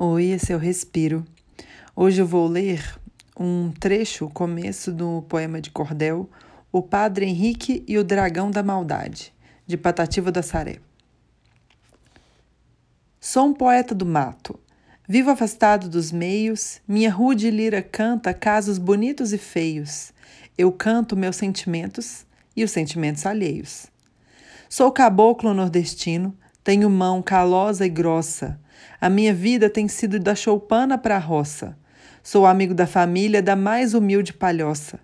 Oi, esse é o Respiro. Hoje eu vou ler um trecho, o começo do poema de cordel, O Padre Henrique e o Dragão da Maldade, de Patativa do Assaré. Sou um poeta do mato. Vivo afastado dos meios, minha rude lira canta casos bonitos e feios. Eu canto meus sentimentos e os sentimentos alheios. Sou caboclo nordestino, tenho mão calosa e grossa. A minha vida tem sido da choupana para a roça. Sou amigo da família da mais humilde palhoça.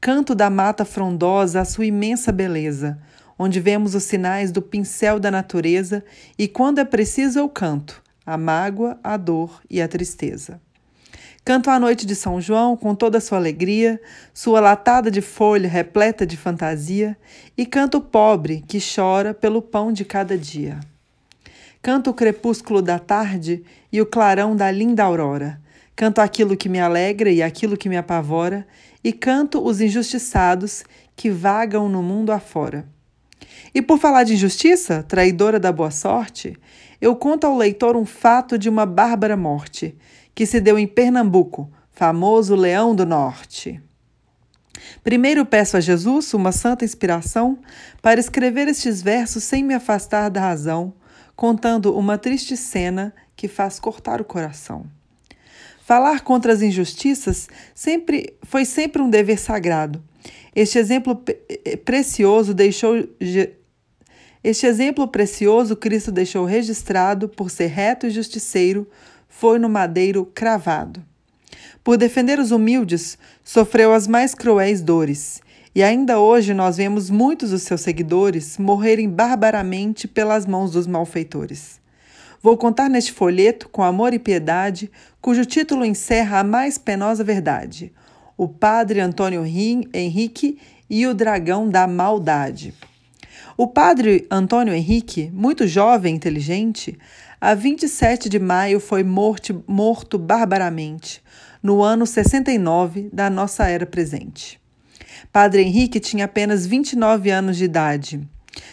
Canto da mata frondosa a sua imensa beleza, onde vemos os sinais do pincel da natureza, e quando é preciso eu canto, a mágoa, a dor e a tristeza. Canto a noite de São João com toda a sua alegria, sua latada de folha repleta de fantasia, e canto o pobre que chora pelo pão de cada dia. Canto o crepúsculo da tarde e o clarão da linda aurora. Canto aquilo que me alegra e aquilo que me apavora, e canto os injustiçados que vagam no mundo afora. E por falar de injustiça, traidora da boa sorte, eu conto ao leitor um fato de uma bárbara morte que se deu em Pernambuco, famoso Leão do Norte. Primeiro peço a Jesus uma santa inspiração para escrever estes versos sem me afastar da razão, contando uma triste cena que faz cortar o coração. Falar contra as injustiças sempre foi sempre um dever sagrado. Este exemplo eh, precioso deixou este exemplo precioso Cristo deixou registrado por ser reto e justiceiro, foi no madeiro cravado. Por defender os humildes, sofreu as mais cruéis dores, e ainda hoje nós vemos muitos dos seus seguidores morrerem barbaramente pelas mãos dos malfeitores. Vou contar neste folheto, com amor e piedade, cujo título encerra a mais penosa verdade: O Padre Antônio Henrique e o Dragão da Maldade. O padre Antônio Henrique, muito jovem e inteligente, a 27 de maio foi morto, morto barbaramente, no ano 69 da nossa era presente. Padre Henrique tinha apenas 29 anos de idade.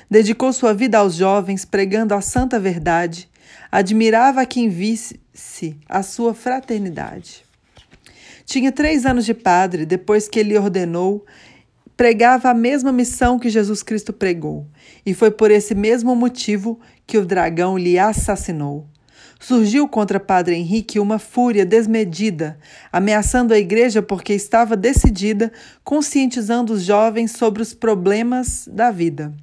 Dedicou sua vida aos jovens, pregando a santa verdade. Admirava quem visse a sua fraternidade. Tinha três anos de padre depois que ele ordenou pregava a mesma missão que Jesus Cristo pregou, e foi por esse mesmo motivo que o dragão lhe assassinou. Surgiu contra Padre Henrique uma fúria desmedida, ameaçando a igreja porque estava decidida, conscientizando os jovens sobre os problemas da vida.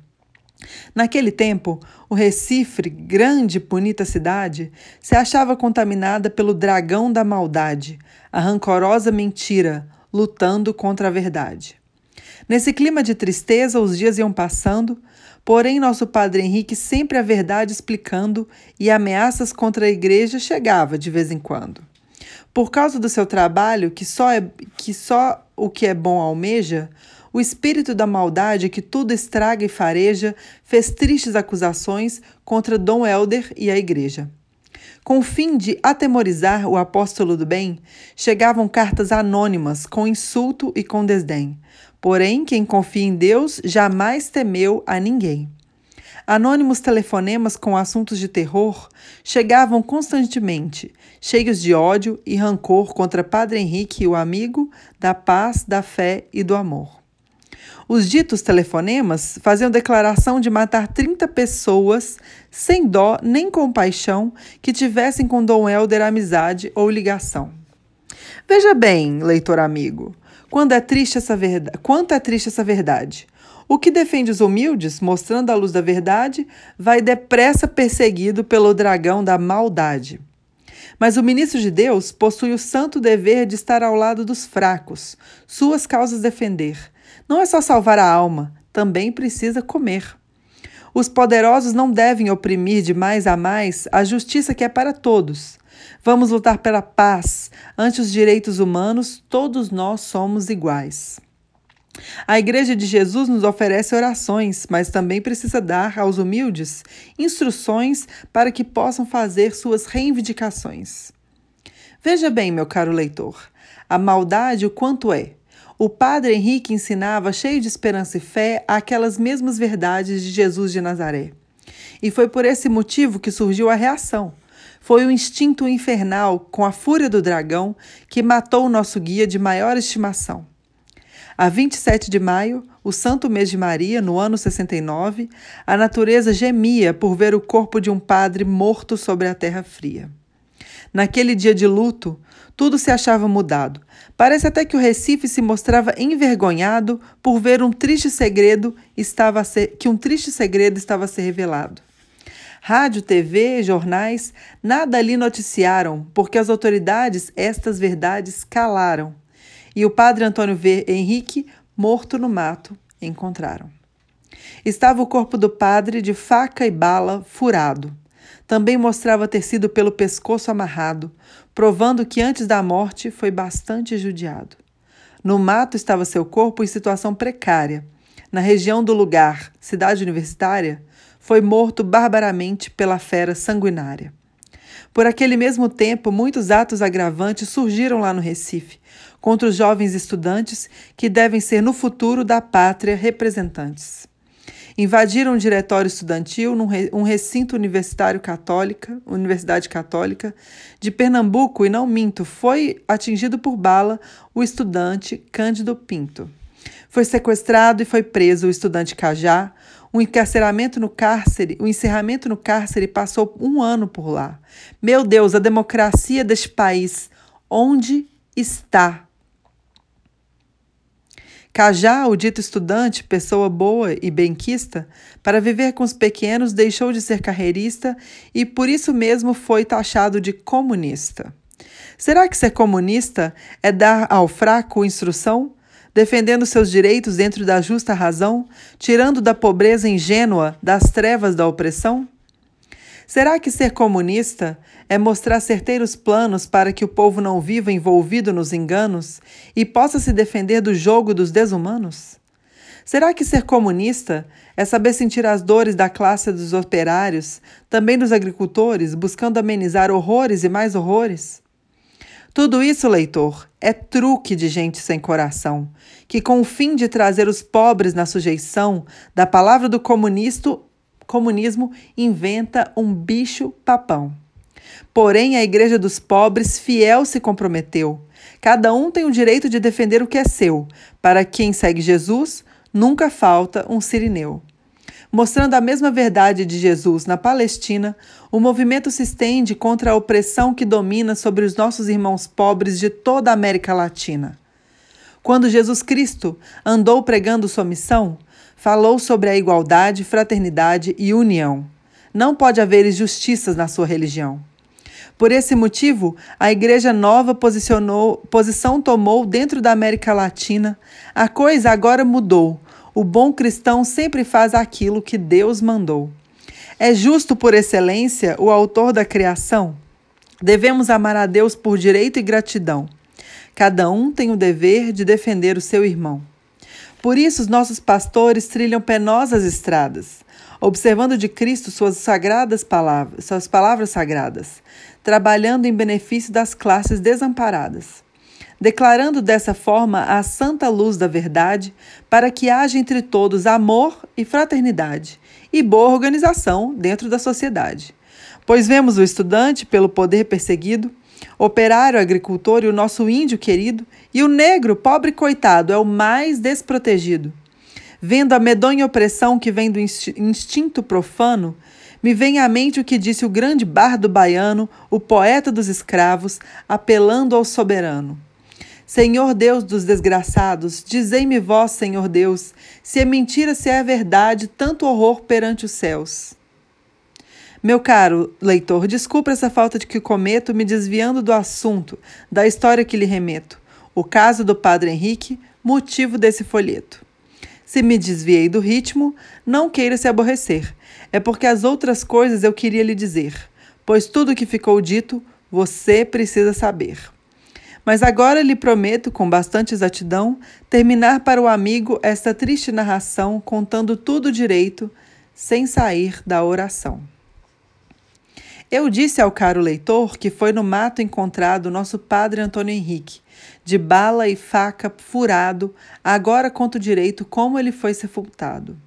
Naquele tempo, o Recife, grande e bonita cidade, se achava contaminada pelo dragão da maldade, a rancorosa mentira, lutando contra a verdade. Nesse clima de tristeza, os dias iam passando, porém nosso padre Henrique sempre a verdade explicando e ameaças contra a igreja chegava de vez em quando. Por causa do seu trabalho, que só, é, que só o que é bom almeja, o espírito da maldade que tudo estraga e fareja fez tristes acusações contra Dom Helder e a igreja. Com o fim de atemorizar o apóstolo do bem, chegavam cartas anônimas com insulto e com desdém. Porém, quem confia em Deus jamais temeu a ninguém. Anônimos telefonemas com assuntos de terror chegavam constantemente, cheios de ódio e rancor contra Padre Henrique, o amigo da paz, da fé e do amor. Os ditos telefonemas faziam declaração de matar 30 pessoas sem dó nem compaixão que tivessem com Dom Helder amizade ou ligação. Veja bem, leitor amigo, quando é triste essa verdade, quanto é triste essa verdade. O que defende os humildes, mostrando a luz da verdade, vai depressa perseguido pelo dragão da maldade. Mas o ministro de Deus possui o santo dever de estar ao lado dos fracos, suas causas defender, não é só salvar a alma, também precisa comer. Os poderosos não devem oprimir de mais a mais a justiça que é para todos. Vamos lutar pela paz. Ante os direitos humanos, todos nós somos iguais. A Igreja de Jesus nos oferece orações, mas também precisa dar aos humildes instruções para que possam fazer suas reivindicações. Veja bem, meu caro leitor, a maldade o quanto é. O padre Henrique ensinava, cheio de esperança e fé, aquelas mesmas verdades de Jesus de Nazaré. E foi por esse motivo que surgiu a reação. Foi o instinto infernal, com a fúria do dragão, que matou o nosso guia de maior estimação. A 27 de maio, o santo mês de Maria, no ano 69, a natureza gemia por ver o corpo de um padre morto sobre a terra fria. Naquele dia de luto, tudo se achava mudado. Parece até que o Recife se mostrava envergonhado por ver um triste segredo estava ser, que um triste segredo estava a ser revelado. Rádio, TV, jornais, nada ali noticiaram, porque as autoridades estas verdades calaram. E o padre Antônio V. Henrique, morto no mato, encontraram. Estava o corpo do padre de faca e bala furado. Também mostrava ter sido pelo pescoço amarrado, provando que antes da morte foi bastante judiado. No mato estava seu corpo em situação precária. Na região do lugar, cidade universitária, foi morto barbaramente pela fera sanguinária. Por aquele mesmo tempo, muitos atos agravantes surgiram lá no Recife, contra os jovens estudantes que devem ser no futuro da pátria representantes. Invadiram o diretório estudantil num re, um recinto universitário católica, Universidade Católica de Pernambuco, e não minto, foi atingido por bala o estudante Cândido Pinto. Foi sequestrado e foi preso o estudante Cajá, o encarceramento no cárcere, o encerramento no cárcere passou um ano por lá. Meu Deus, a democracia deste país, onde está? Cajá, o dito estudante, pessoa boa e benquista, para viver com os pequenos deixou de ser carreirista e por isso mesmo foi taxado de comunista. Será que ser comunista é dar ao fraco instrução? Defendendo seus direitos dentro da justa razão, tirando da pobreza ingênua, das trevas da opressão? Será que ser comunista é mostrar certeiros planos para que o povo não viva envolvido nos enganos e possa se defender do jogo dos desumanos? Será que ser comunista é saber sentir as dores da classe dos operários, também dos agricultores, buscando amenizar horrores e mais horrores? Tudo isso, leitor, é truque de gente sem coração, que, com o fim de trazer os pobres na sujeição da palavra do comunismo, inventa um bicho-papão. Porém, a Igreja dos Pobres fiel se comprometeu. Cada um tem o direito de defender o que é seu. Para quem segue Jesus, nunca falta um sirineu. Mostrando a mesma verdade de Jesus na Palestina, o movimento se estende contra a opressão que domina sobre os nossos irmãos pobres de toda a América Latina. Quando Jesus Cristo andou pregando sua missão, falou sobre a igualdade, fraternidade e união. Não pode haver injustiças na sua religião. Por esse motivo, a Igreja Nova posicionou, posição tomou dentro da América Latina. A coisa agora mudou. O bom cristão sempre faz aquilo que Deus mandou. É justo por excelência o autor da criação? Devemos amar a Deus por direito e gratidão. Cada um tem o dever de defender o seu irmão. Por isso, os nossos pastores trilham penosas estradas, observando de Cristo suas sagradas palavras, suas palavras sagradas, trabalhando em benefício das classes desamparadas declarando dessa forma a santa luz da verdade, para que haja entre todos amor e fraternidade e boa organização dentro da sociedade. Pois vemos o estudante pelo poder perseguido, operário, agricultor e o nosso índio querido, e o negro, pobre coitado, é o mais desprotegido. Vendo a medonha opressão que vem do instinto profano, me vem à mente o que disse o grande bardo baiano, o poeta dos escravos, apelando ao soberano. Senhor Deus dos desgraçados, dizei-me vós, Senhor Deus, se é mentira, se é verdade, tanto horror perante os céus. Meu caro leitor, desculpe essa falta de que cometo, me desviando do assunto, da história que lhe remeto. O caso do Padre Henrique, motivo desse folheto. Se me desviei do ritmo, não queira se aborrecer. É porque as outras coisas eu queria lhe dizer, pois tudo que ficou dito, você precisa saber. Mas agora lhe prometo, com bastante exatidão, terminar para o amigo esta triste narração, contando tudo direito, sem sair da oração. Eu disse ao caro leitor que foi no mato encontrado nosso padre Antônio Henrique, de bala e faca furado, agora conto direito como ele foi sepultado.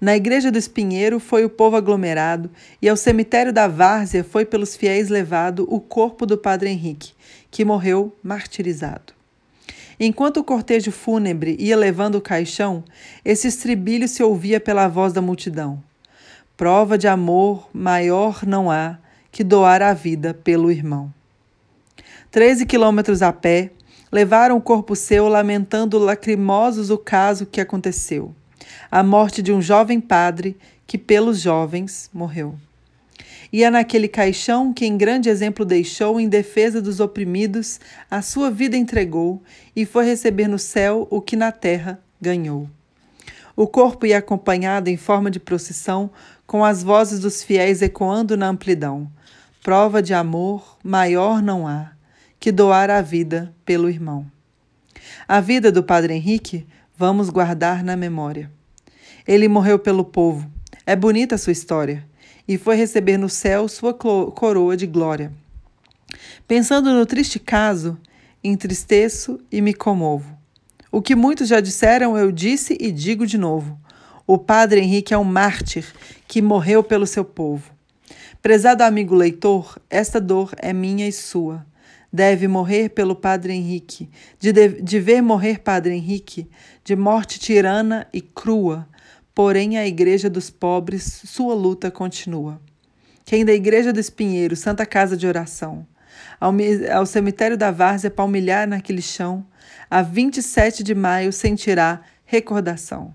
Na igreja do Espinheiro foi o povo aglomerado, e ao cemitério da Várzea foi pelos fiéis levado o corpo do padre Henrique, que morreu martirizado. Enquanto o cortejo fúnebre ia levando o caixão, esse estribilho se ouvia pela voz da multidão. Prova de amor maior não há que doar a vida pelo irmão. Treze quilômetros a pé, levaram o corpo seu, lamentando lacrimosos o caso que aconteceu a morte de um jovem padre que, pelos jovens, morreu. E é naquele caixão que, em grande exemplo, deixou em defesa dos oprimidos, a sua vida entregou e foi receber no céu o que na terra ganhou. O corpo ia acompanhado em forma de procissão, com as vozes dos fiéis ecoando na amplidão. Prova de amor maior não há que doar a vida pelo irmão. A vida do Padre Henrique vamos guardar na memória. Ele morreu pelo povo. É bonita a sua história. E foi receber no céu sua coroa de glória. Pensando no triste caso, entristeço e me comovo. O que muitos já disseram, eu disse e digo de novo. O padre Henrique é um mártir que morreu pelo seu povo. Prezado amigo leitor, esta dor é minha e sua. Deve morrer pelo padre Henrique, de, de ver morrer padre Henrique, de morte tirana e crua, Porém, a Igreja dos Pobres, sua luta continua. Quem da Igreja do Espinheiro, Santa Casa de Oração, ao, ao cemitério da Várzea palmilhar naquele chão, a 27 de maio sentirá recordação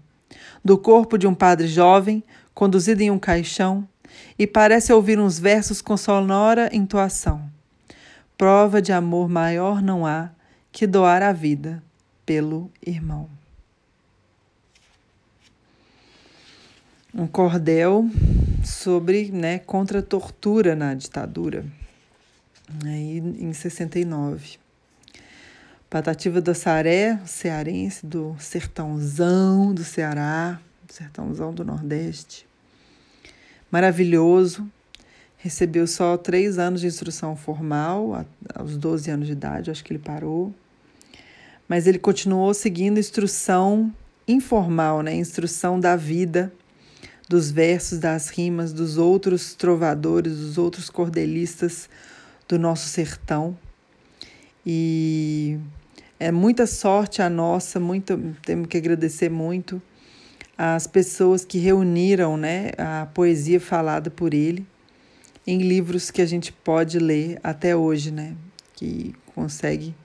do corpo de um padre jovem, conduzido em um caixão, e parece ouvir uns versos com sonora entoação. Prova de amor maior não há que doar a vida pelo irmão. Um cordel sobre, né, contra a tortura na ditadura, aí em 69. Patativa da Saré, cearense do sertãozão do Ceará, sertãozão do Nordeste. Maravilhoso. Recebeu só três anos de instrução formal, aos 12 anos de idade, acho que ele parou. Mas ele continuou seguindo instrução informal, né? Instrução da vida dos versos, das rimas dos outros trovadores, dos outros cordelistas do nosso sertão. E é muita sorte a nossa, muito, temos que agradecer muito as pessoas que reuniram né, a poesia falada por ele em livros que a gente pode ler até hoje, né, que consegue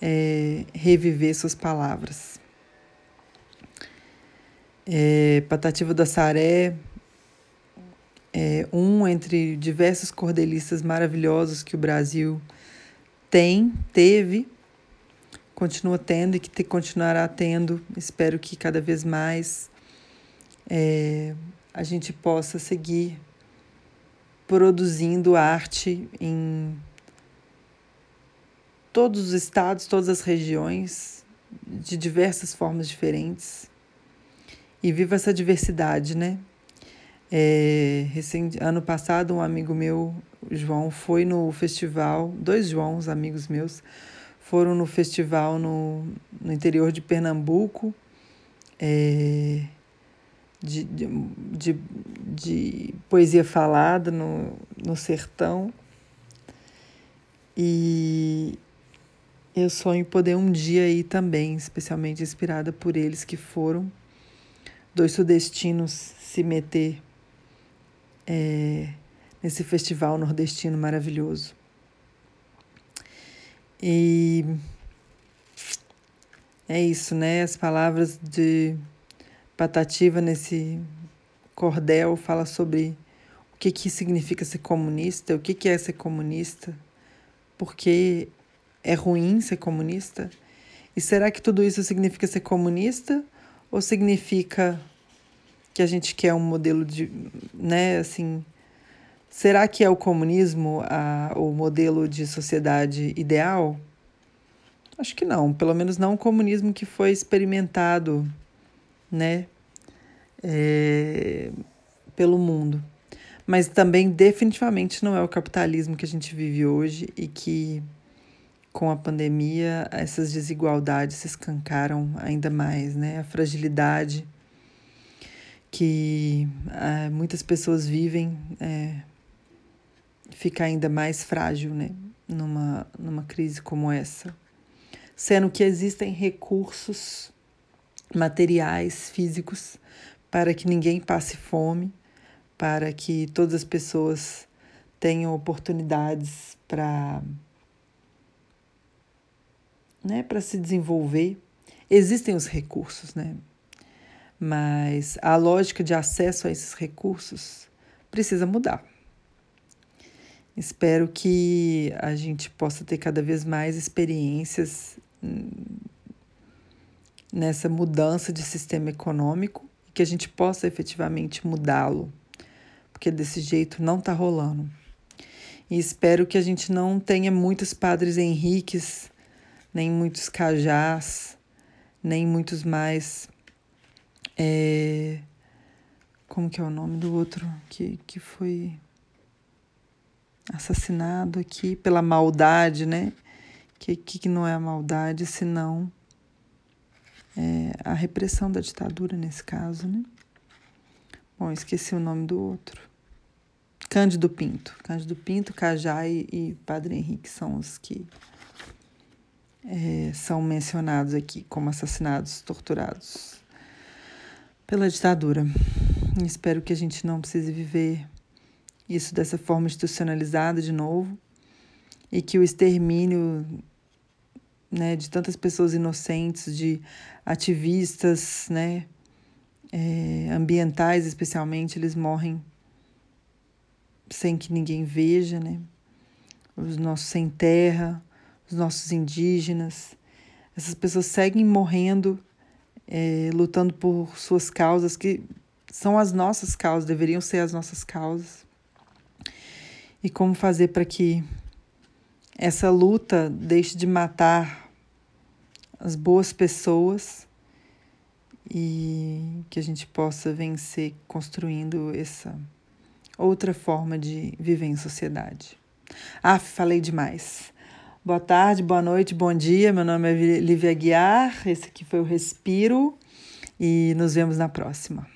é, reviver suas palavras é, Patativa da Saré, é um entre diversos cordelistas maravilhosos que o Brasil tem, teve, continua tendo e que te, continuará tendo. Espero que cada vez mais é, a gente possa seguir produzindo arte em todos os estados, todas as regiões, de diversas formas diferentes e viva essa diversidade, né? É, recente, ano passado, um amigo meu, João, foi no festival, dois Joãos, amigos meus, foram no festival no, no interior de Pernambuco, é, de, de, de, de, poesia falada no, no sertão. E eu sonho poder um dia ir também, especialmente inspirada por eles que foram dois sudestinos se meter é, nesse festival nordestino maravilhoso. E é isso, né? As palavras de Patativa nesse cordel fala sobre o que, que significa ser comunista, o que, que é ser comunista, por que é ruim ser comunista. E será que tudo isso significa ser comunista ou significa que a gente quer um modelo de, né, assim, será que é o comunismo a, o modelo de sociedade ideal? Acho que não, pelo menos não o comunismo que foi experimentado, né, é, pelo mundo. Mas também definitivamente não é o capitalismo que a gente vive hoje e que com a pandemia, essas desigualdades se escancaram ainda mais, né? A fragilidade que é, muitas pessoas vivem é, fica ainda mais frágil, né? Numa, numa crise como essa. Sendo que existem recursos materiais, físicos, para que ninguém passe fome, para que todas as pessoas tenham oportunidades para né, para se desenvolver. Existem os recursos, né? Mas a lógica de acesso a esses recursos precisa mudar. Espero que a gente possa ter cada vez mais experiências hum, nessa mudança de sistema econômico e que a gente possa efetivamente mudá-lo, porque desse jeito não está rolando. E espero que a gente não tenha muitos padres Henriques, nem muitos cajás, nem muitos mais. É, como que é o nome do outro que, que foi assassinado aqui pela maldade, né? Que, que não é a maldade, senão é a repressão da ditadura nesse caso, né? Bom, esqueci o nome do outro. Cândido Pinto. Cândido Pinto, Cajá e, e Padre Henrique são os que é, são mencionados aqui como assassinados, torturados pela ditadura. Espero que a gente não precise viver isso dessa forma institucionalizada de novo e que o extermínio né, de tantas pessoas inocentes, de ativistas, né, é, ambientais especialmente, eles morrem sem que ninguém veja, né? Os nossos sem terra, os nossos indígenas, essas pessoas seguem morrendo, é, lutando por suas causas que são as nossas causas, deveriam ser as nossas causas e como fazer para que essa luta deixe de matar as boas pessoas e que a gente possa vencer construindo essa outra forma de viver em sociedade. Ah, falei demais. Boa tarde, boa noite, bom dia. Meu nome é Lívia Guiar. Esse aqui foi o Respiro e nos vemos na próxima.